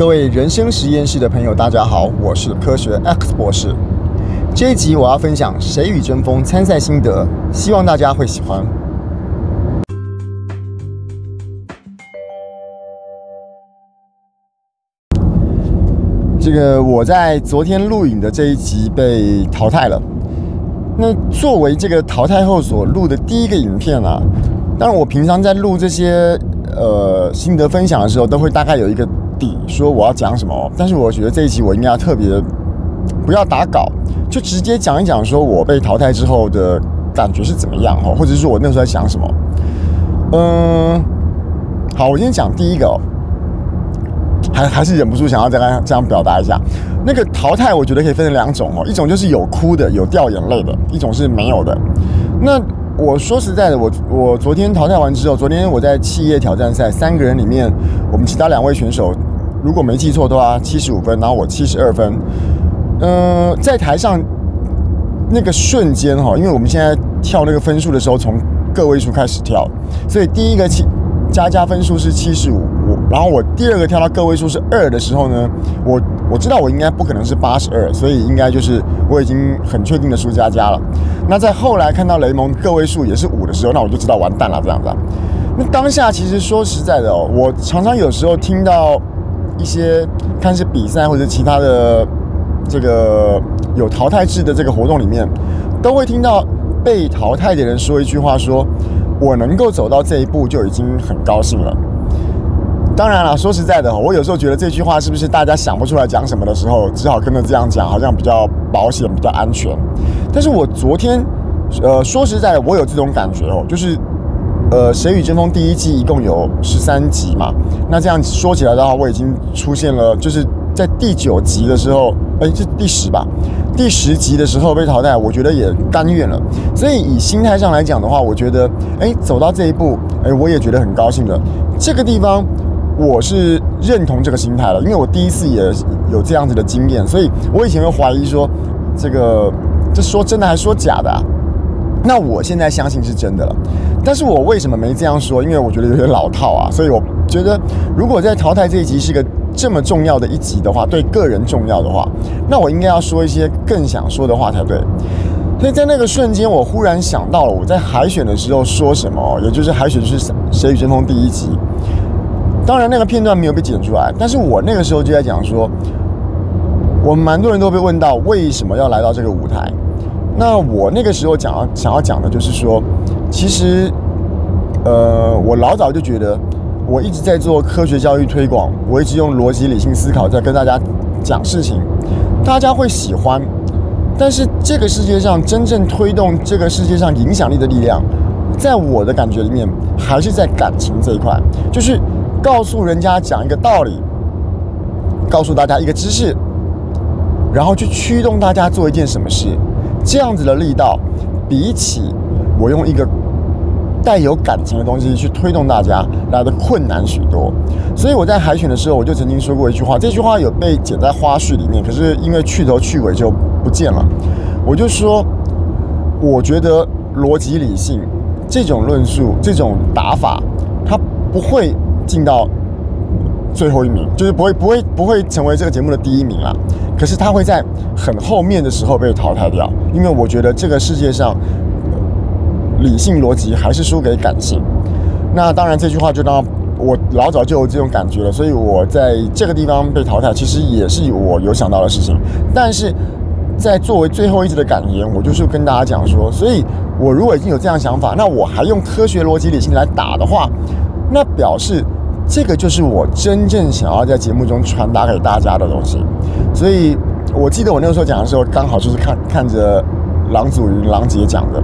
各位人生实验室的朋友，大家好，我是科学 X 博士。这一集我要分享《谁与争锋》参赛心得，希望大家会喜欢。这个我在昨天录影的这一集被淘汰了。那作为这个淘汰后所录的第一个影片啊，当然我平常在录这些呃心得分享的时候，都会大概有一个。底说我要讲什么，但是我觉得这一集我应该要特别不要打稿，就直接讲一讲，说我被淘汰之后的感觉是怎么样哦，或者是说我那时候在想什么。嗯，好，我先讲第一个，还还是忍不住想要再来这样表达一下。那个淘汰，我觉得可以分成两种哦，一种就是有哭的，有掉眼泪的，一种是没有的。那我说实在的，我我昨天淘汰完之后，昨天我在企业挑战赛三个人里面，我们其他两位选手。如果没记错的话，七十五分，然后我七十二分。嗯、在台上那个瞬间哈，因为我们现在跳那个分数的时候，从个位数开始跳，所以第一个七加加分数是七十五，然后我第二个跳到个位数是二的时候呢，我我知道我应该不可能是八十二，所以应该就是我已经很确定的输加加了。那在后来看到雷蒙个位数也是五的时候，那我就知道完蛋了这样子。那当下其实说实在的哦，我常常有时候听到。一些看是比赛或者其他的这个有淘汰制的这个活动里面，都会听到被淘汰的人说一句话：说我能够走到这一步就已经很高兴了。当然了，说实在的，我有时候觉得这句话是不是大家想不出来讲什么的时候，只好跟着这样讲，好像比较保险、比较安全。但是我昨天，呃，说实在的，我有这种感觉哦，就是。呃，《谁与争锋》第一季一共有十三集嘛？那这样说起来的话，我已经出现了，就是在第九集的时候，哎，是第十吧？第十集的时候被淘汰，我觉得也甘愿了。所以以心态上来讲的话，我觉得，哎，走到这一步，哎，我也觉得很高兴了。这个地方我是认同这个心态了，因为我第一次也有这样子的经验，所以我以前会怀疑说，这个这说真的还是说假的啊？那我现在相信是真的了，但是我为什么没这样说？因为我觉得有点老套啊，所以我觉得如果在淘汰这一集是个这么重要的一集的话，对个人重要的话，那我应该要说一些更想说的话才对。所以在那个瞬间，我忽然想到了我在海选的时候说什么，也就是海选是《谁与争锋》第一集。当然那个片段没有被剪出来，但是我那个时候就在讲说，我们蛮多人都被问到为什么要来到这个舞台。那我那个时候讲想要讲的就是说，其实，呃，我老早就觉得，我一直在做科学教育推广，我一直用逻辑理性思考在跟大家讲事情，大家会喜欢。但是这个世界上真正推动这个世界上影响力的力量，在我的感觉里面，还是在感情这一块，就是告诉人家讲一个道理，告诉大家一个知识，然后去驱动大家做一件什么事。这样子的力道，比起我用一个带有感情的东西去推动大家来的困难许多。所以我在海选的时候，我就曾经说过一句话，这句话有被剪在花絮里面，可是因为去头去尾就不见了。我就说，我觉得逻辑理性这种论述、这种打法，它不会进到最后一名，就是不会、不会、不会成为这个节目的第一名了。可是他会在很后面的时候被淘汰掉，因为我觉得这个世界上理性逻辑还是输给感性。那当然这句话就当我老早就有这种感觉了，所以我在这个地方被淘汰，其实也是我有想到的事情。但是在作为最后一次的感言，我就是跟大家讲说，所以我如果已经有这样想法，那我还用科学逻辑理性来打的话，那表示。这个就是我真正想要在节目中传达给大家的东西，所以我记得我那个时候讲的时候，刚好就是看看着郎祖筠、郎姐讲的，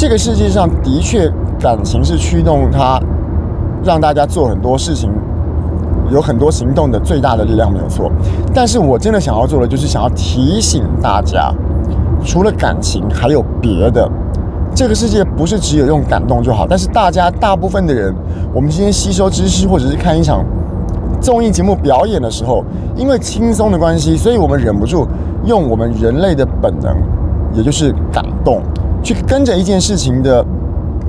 这个世界上的确感情是驱动它让大家做很多事情、有很多行动的最大的力量，没有错。但是我真的想要做的，就是想要提醒大家，除了感情，还有别的。这个世界不是只有用感动就好，但是大家大部分的人，我们今天吸收知识或者是看一场综艺节目表演的时候，因为轻松的关系，所以我们忍不住用我们人类的本能，也就是感动，去跟着一件事情的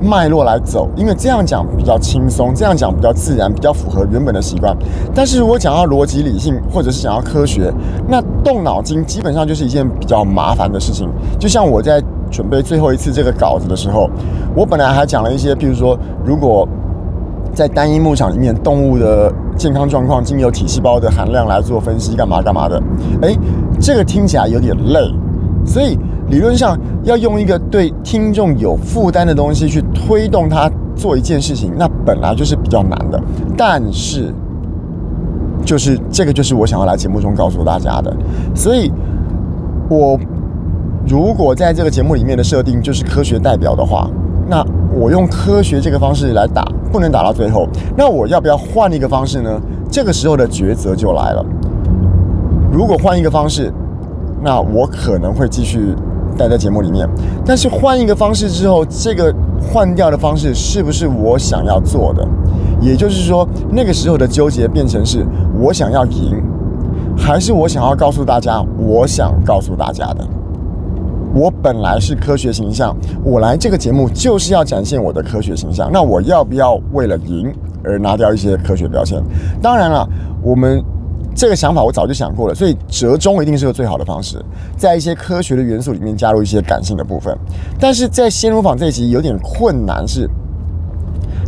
脉络来走，因为这样讲比较轻松，这样讲比较自然，比较符合原本的习惯。但是如果讲到逻辑理性，或者是讲到科学，那动脑筋基本上就是一件比较麻烦的事情。就像我在准备最后一次这个稿子的时候，我本来还讲了一些，譬如说，如果在单一牧场里面动物的健康状况，经由体细胞的含量来做分析，干嘛干嘛的，诶，这个听起来有点累，所以。理论上要用一个对听众有负担的东西去推动他做一件事情，那本来就是比较难的。但是，就是这个就是我想要来节目中告诉大家的。所以，我如果在这个节目里面的设定就是科学代表的话，那我用科学这个方式来打，不能打到最后。那我要不要换一个方式呢？这个时候的抉择就来了。如果换一个方式，那我可能会继续。待在节目里面，但是换一个方式之后，这个换掉的方式是不是我想要做的？也就是说，那个时候的纠结变成是我想要赢，还是我想要告诉大家我想告诉大家的？我本来是科学形象，我来这个节目就是要展现我的科学形象。那我要不要为了赢而拿掉一些科学标签？当然了，我们。这个想法我早就想过了，所以折中一定是个最好的方式，在一些科学的元素里面加入一些感性的部分。但是在鲜乳坊这一集有点困难，是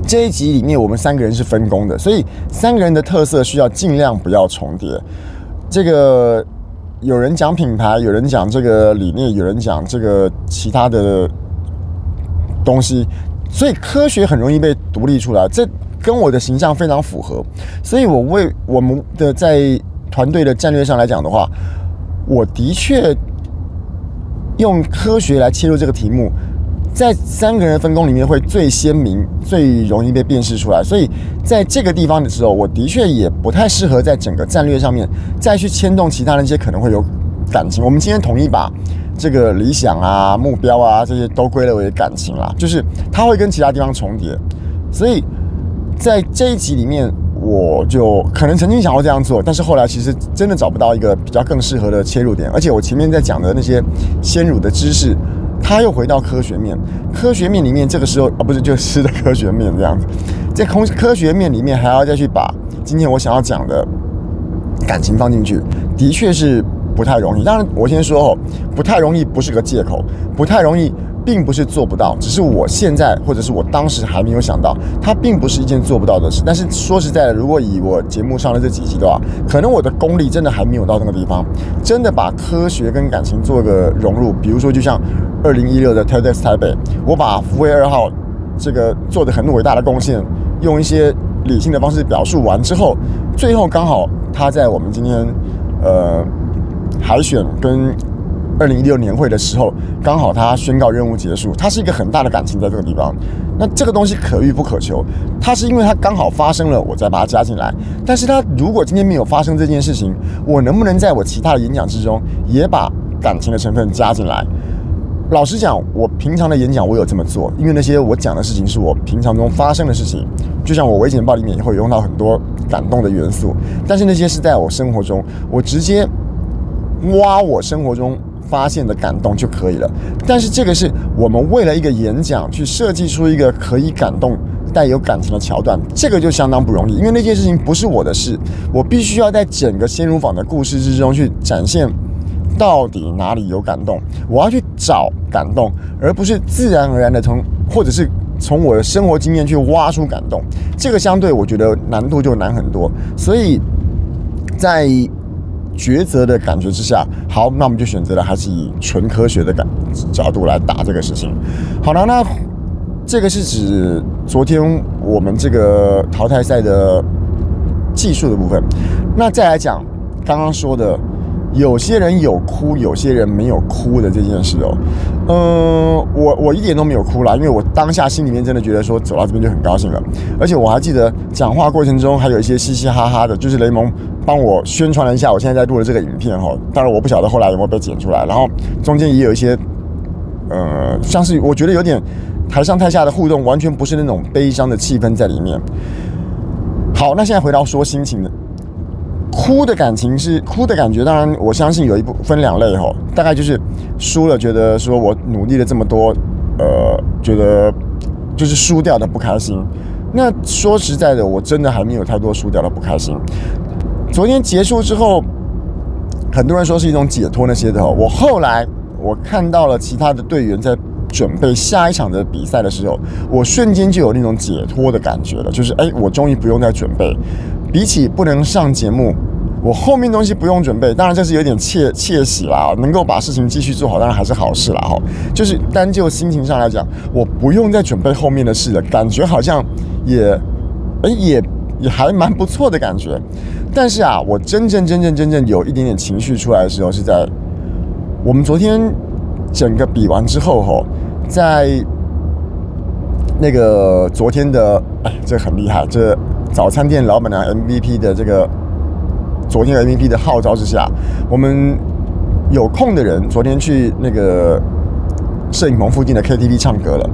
这一集里面我们三个人是分工的，所以三个人的特色需要尽量不要重叠。这个有人讲品牌，有人讲这个理念，有人讲这个其他的东西，所以科学很容易被独立出来。这跟我的形象非常符合，所以我为我们的在团队的战略上来讲的话，我的确用科学来切入这个题目，在三个人分工里面会最鲜明、最容易被辨识出来。所以在这个地方的时候，我的确也不太适合在整个战略上面再去牵动其他那，些可能会有感情。我们今天统一把这个理想啊、目标啊这些都归类为感情啦，就是它会跟其他地方重叠，所以。在这一集里面，我就可能曾经想过这样做，但是后来其实真的找不到一个比较更适合的切入点。而且我前面在讲的那些鲜乳的知识，它又回到科学面。科学面里面，这个时候啊，不是就吃的科学面这样子，在空科学面里面还要再去把今天我想要讲的感情放进去，的确是不太容易。当然，我先说哦，不太容易不是个借口，不太容易。并不是做不到，只是我现在或者是我当时还没有想到，它并不是一件做不到的事。但是说实在的，如果以我节目上的这几集的话，可能我的功力真的还没有到那个地方，真的把科学跟感情做个融入。比如说，就像二零一六的 TEDx 台北，我把福威二号这个做的很伟大的贡献，用一些理性的方式表述完之后，最后刚好他在我们今天呃海选跟。二零一六年会的时候，刚好他宣告任务结束，他是一个很大的感情在这个地方。那这个东西可遇不可求，他是因为他刚好发生了，我再把它加进来。但是他如果今天没有发生这件事情，我能不能在我其他的演讲之中也把感情的成分加进来？老实讲，我平常的演讲我有这么做，因为那些我讲的事情是我平常中发生的事情，就像我微简报里面也会用到很多感动的元素，但是那些是在我生活中，我直接挖我生活中。发现的感动就可以了，但是这个是我们为了一个演讲去设计出一个可以感动、带有感情的桥段，这个就相当不容易，因为那件事情不是我的事，我必须要在整个鲜乳坊的故事之中去展现到底哪里有感动，我要去找感动，而不是自然而然的从或者是从我的生活经验去挖出感动，这个相对我觉得难度就难很多，所以在。抉择的感觉之下，好，那我们就选择了还是以纯科学的感角度来打这个事情。好了，那这个是指昨天我们这个淘汰赛的技术的部分。那再来讲刚刚说的。有些人有哭，有些人没有哭的这件事哦，嗯，我我一点都没有哭啦，因为我当下心里面真的觉得说走到这边就很高兴了，而且我还记得讲话过程中还有一些嘻嘻哈哈的，就是雷蒙帮我宣传了一下我现在在录的这个影片哈，当然我不晓得后来有没有被剪出来，然后中间也有一些，呃，像是我觉得有点台上台下的互动，完全不是那种悲伤的气氛在里面。好，那现在回到说心情的。哭的感情是哭的感觉，当然我相信有一部分两类吼，大概就是输了，觉得说我努力了这么多，呃，觉得就是输掉的不开心。那说实在的，我真的还没有太多输掉的不开心。昨天结束之后，很多人说是一种解脱那些的。我后来我看到了其他的队员在准备下一场的比赛的时候，我瞬间就有那种解脱的感觉了，就是哎，我终于不用再准备。比起不能上节目，我后面东西不用准备，当然这是有点窃窃喜啦。能够把事情继续做好，当然还是好事啦。哈，就是单就心情上来讲，我不用再准备后面的事了，感觉好像也哎也也还蛮不错的感觉。但是啊，我真正真正真正有一点点情绪出来的时候，是在我们昨天整个比完之后，吼，在那个昨天的，哎，这很厉害，这早餐店老板娘 MVP 的这个昨天 MVP 的号召之下，我们有空的人昨天去那个摄影棚附近的 KTV 唱歌了。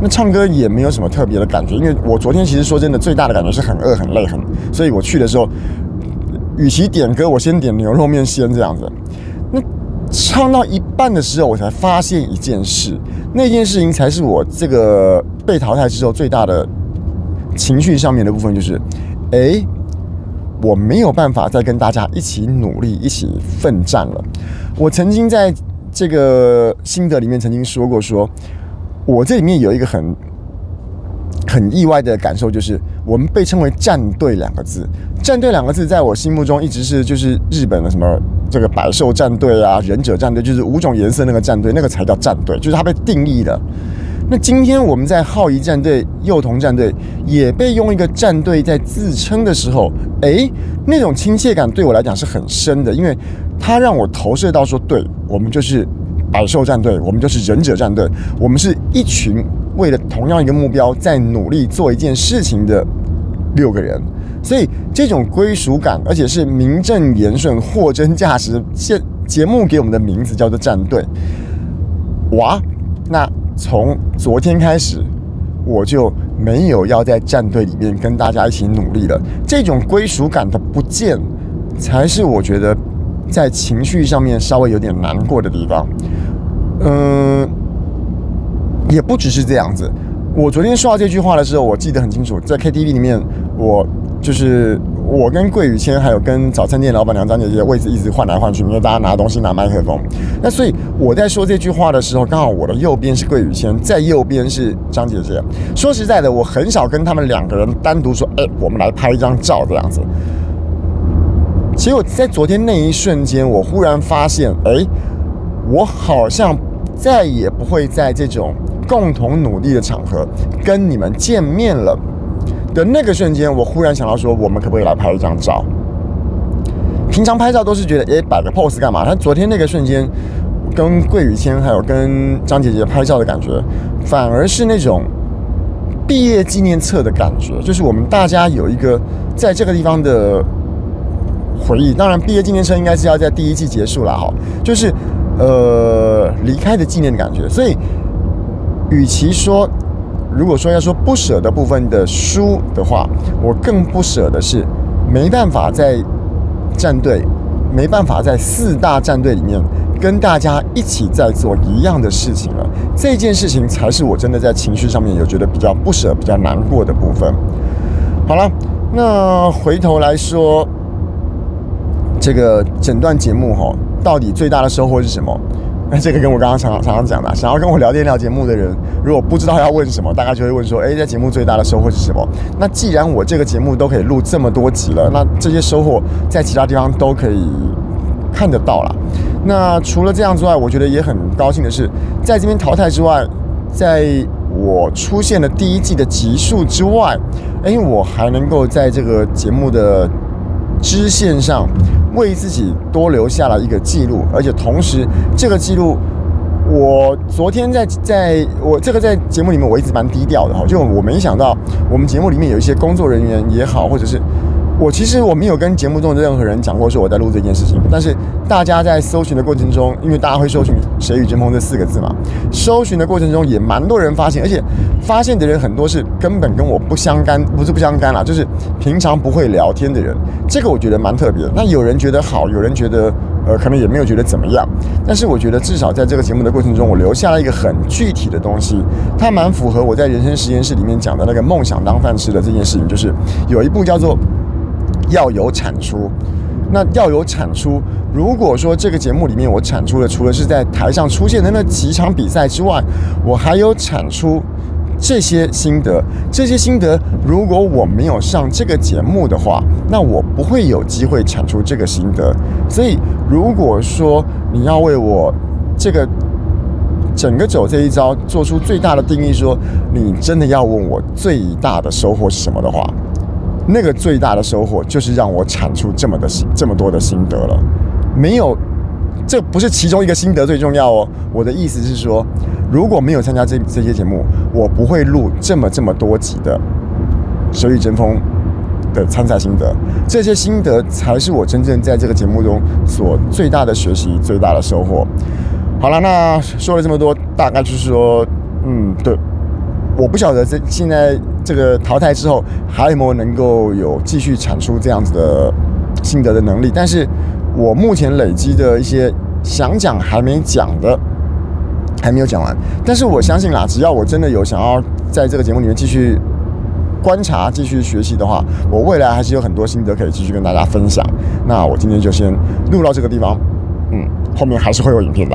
那唱歌也没有什么特别的感觉，因为我昨天其实说真的，最大的感觉是很饿、很累、很，所以我去的时候。与其点歌，我先点牛肉面先这样子。那唱到一半的时候，我才发现一件事，那件事情才是我这个被淘汰之后最大的情绪上面的部分，就是，哎，我没有办法再跟大家一起努力、一起奋战了。我曾经在这个心得里面曾经说过说，说我这里面有一个很。很意外的感受就是，我们被称为“战队”两个字，“战队”两个字在我心目中一直是就是日本的什么这个百兽战队啊、忍者战队，就是五种颜色那个战队，那个才叫战队，就是它被定义的。那今天我们在浩一战队、幼童战队也被用一个战队在自称的时候，诶，那种亲切感对我来讲是很深的，因为它让我投射到说，对，我们就是百兽战队，我们就是忍者战队，我们是一群。为了同样一个目标，在努力做一件事情的六个人，所以这种归属感，而且是名正言顺、货真价实。现节目给我们的名字叫做战队。哇，那从昨天开始，我就没有要在战队里面跟大家一起努力了。这种归属感的不见，才是我觉得在情绪上面稍微有点难过的地方。嗯。也不只是这样子。我昨天说到这句话的时候，我记得很清楚，在 KTV 里面，我就是我跟桂宇谦，还有跟早餐店老板娘张姐姐位置一直换来换去，因为大家拿东西拿麦克风。那所以我在说这句话的时候，刚好我的右边是桂宇谦，在右边是张姐姐。说实在的，我很少跟他们两个人单独说，哎，我们来拍一张照这样子。结果在昨天那一瞬间，我忽然发现，哎，我好像再也不会在这种。共同努力的场合，跟你们见面了的那个瞬间，我忽然想到说，我们可不可以来拍一张照？平常拍照都是觉得，诶，摆个 pose 干嘛？但昨天那个瞬间，跟桂雨谦还有跟张姐姐拍照的感觉，反而是那种毕业纪念册的感觉，就是我们大家有一个在这个地方的回忆。当然，毕业纪念册应该是要在第一季结束了哈，就是呃离开的纪念的感觉，所以。与其说，如果说要说不舍的部分的输的话，我更不舍的是没办法在战队，没办法在四大战队里面跟大家一起在做一样的事情了。这件事情才是我真的在情绪上面有觉得比较不舍、比较难过的部分。好了，那回头来说，这个整段节目哈，到底最大的收获是什么？那这个跟我刚刚常常常讲的，想要跟我聊天聊节目的人，如果不知道要问什么，大概就会问说：哎，在节目最大的收获是什么？那既然我这个节目都可以录这么多集了，那这些收获在其他地方都可以看得到了。那除了这样之外，我觉得也很高兴的是，在这边淘汰之外，在我出现的第一季的集数之外，哎，我还能够在这个节目的支线上。为自己多留下了一个记录，而且同时，这个记录，我昨天在在我这个在节目里面我一直蛮低调的哈，就我没想到我们节目里面有一些工作人员也好，或者是。我其实我没有跟节目中的任何人讲过说我在录这件事情，但是大家在搜寻的过程中，因为大家会搜寻“谁与争锋”这四个字嘛，搜寻的过程中也蛮多人发现，而且发现的人很多是根本跟我不相干，不是不相干啦，就是平常不会聊天的人，这个我觉得蛮特别。那有人觉得好，有人觉得呃，可能也没有觉得怎么样。但是我觉得至少在这个节目的过程中，我留下了一个很具体的东西，它蛮符合我在人生实验室里面讲的那个梦想当饭吃的这件事情，就是有一部叫做要有产出。那要有产出。如果说这个节目里面我产出的，除了是在台上出现的那几场比赛之外，我还有产出这些心得。这些心得，如果我没有上这个节目的话，那我不会有机会产出这个心得。所以，如果说你要为我这个整个走这一遭做出最大的定义，说你真的要问我最大的收获是什么的话，那个最大的收获就是让我产出这么的心这么多的心得了，没有，这不是其中一个心得最重要哦。我的意思是说，如果没有参加这这些节目，我不会录这么这么多集的《谁与争锋》的参赛心得，这些心得才是我真正在这个节目中所最大的学习、最大的收获。好了，那说了这么多，大概就是说，嗯，对。我不晓得这现在这个淘汰之后还有没有能够有继续产出这样子的心得的能力，但是我目前累积的一些想讲还没讲的还没有讲完，但是我相信啦，只要我真的有想要在这个节目里面继续观察、继续学习的话，我未来还是有很多心得可以继续跟大家分享。那我今天就先录到这个地方，嗯，后面还是会有影片的。